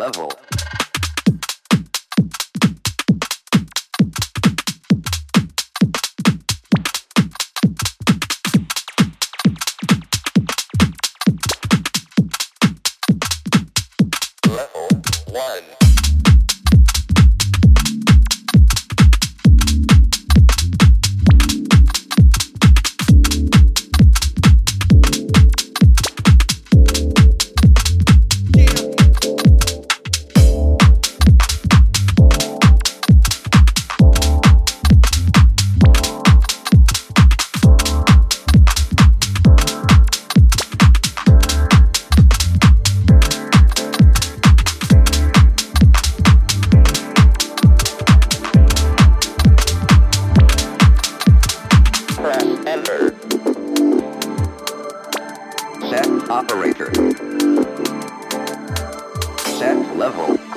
level. Operator. Set level.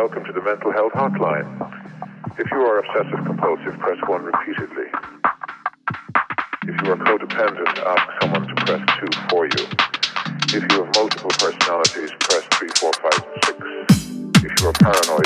Welcome to the Mental Health Hotline. If you are obsessive compulsive, press 1 repeatedly. If you are codependent, ask someone to press 2 for you. If you have multiple personalities, press 3, 4, 5, 6. If you are paranoid,